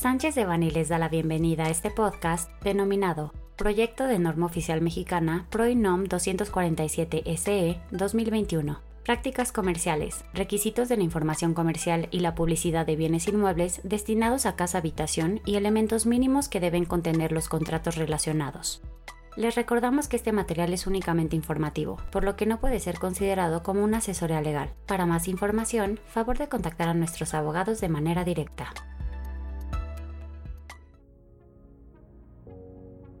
Sánchez de Bani les da la bienvenida a este podcast denominado Proyecto de Norma Oficial Mexicana PROINOM 247 SE 2021. Prácticas comerciales, requisitos de la información comercial y la publicidad de bienes inmuebles destinados a casa habitación y elementos mínimos que deben contener los contratos relacionados. Les recordamos que este material es únicamente informativo, por lo que no puede ser considerado como una asesoría legal. Para más información, favor de contactar a nuestros abogados de manera directa.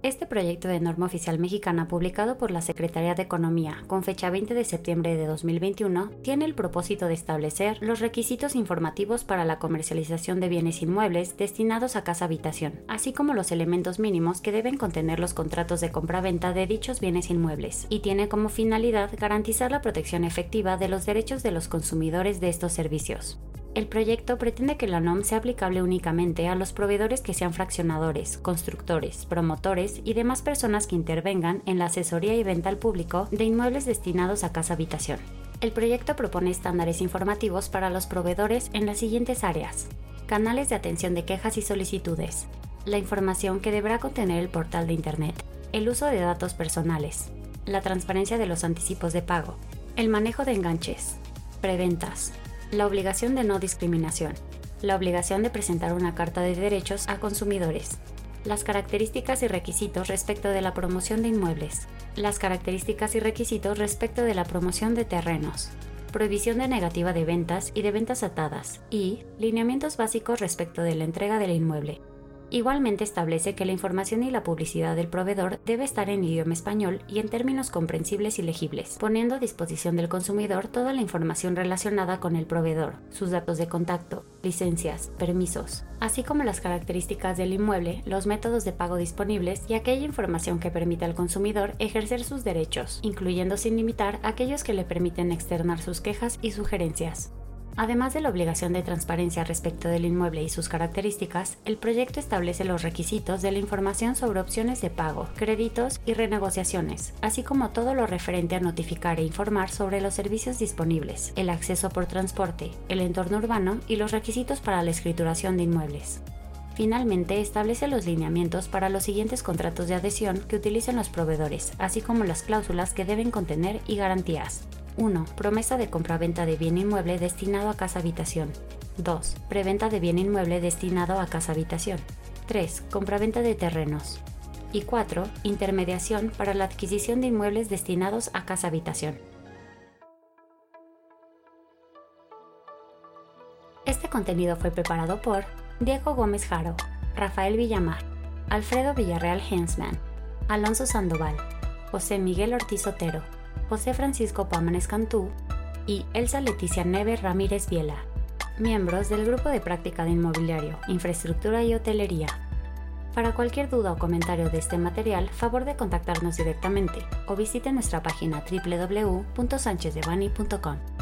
Este proyecto de norma oficial mexicana publicado por la Secretaría de Economía con fecha 20 de septiembre de 2021 tiene el propósito de establecer los requisitos informativos para la comercialización de bienes inmuebles destinados a casa habitación, así como los elementos mínimos que deben contener los contratos de compra-venta de dichos bienes inmuebles, y tiene como finalidad garantizar la protección efectiva de los derechos de los consumidores de estos servicios. El proyecto pretende que la NOM sea aplicable únicamente a los proveedores que sean fraccionadores, constructores, promotores y demás personas que intervengan en la asesoría y venta al público de inmuebles destinados a casa habitación. El proyecto propone estándares informativos para los proveedores en las siguientes áreas. Canales de atención de quejas y solicitudes. La información que deberá contener el portal de Internet. El uso de datos personales. La transparencia de los anticipos de pago. El manejo de enganches. Preventas la obligación de no discriminación, la obligación de presentar una carta de derechos a consumidores, las características y requisitos respecto de la promoción de inmuebles, las características y requisitos respecto de la promoción de terrenos, prohibición de negativa de ventas y de ventas atadas, y lineamientos básicos respecto de la entrega del inmueble. Igualmente establece que la información y la publicidad del proveedor debe estar en idioma español y en términos comprensibles y legibles, poniendo a disposición del consumidor toda la información relacionada con el proveedor, sus datos de contacto, licencias, permisos, así como las características del inmueble, los métodos de pago disponibles y aquella información que permita al consumidor ejercer sus derechos, incluyendo sin limitar aquellos que le permiten externar sus quejas y sugerencias. Además de la obligación de transparencia respecto del inmueble y sus características, el proyecto establece los requisitos de la información sobre opciones de pago, créditos y renegociaciones, así como todo lo referente a notificar e informar sobre los servicios disponibles, el acceso por transporte, el entorno urbano y los requisitos para la escrituración de inmuebles. Finalmente, establece los lineamientos para los siguientes contratos de adhesión que utilicen los proveedores, así como las cláusulas que deben contener y garantías. 1. Promesa de compraventa de bien inmueble destinado a casa habitación. 2. Preventa de bien inmueble destinado a casa habitación. 3. Compraventa de terrenos. Y 4. Intermediación para la adquisición de inmuebles destinados a casa habitación. Este contenido fue preparado por Diego Gómez Jaro, Rafael Villamar, Alfredo Villarreal Hensman, Alonso Sandoval, José Miguel Ortiz Otero, José Francisco Pámanes Cantú y Elsa Leticia Neve Ramírez Viela, miembros del Grupo de Práctica de Inmobiliario, Infraestructura y Hotelería. Para cualquier duda o comentario de este material, favor de contactarnos directamente o visite nuestra página www.sanchezdevani.com.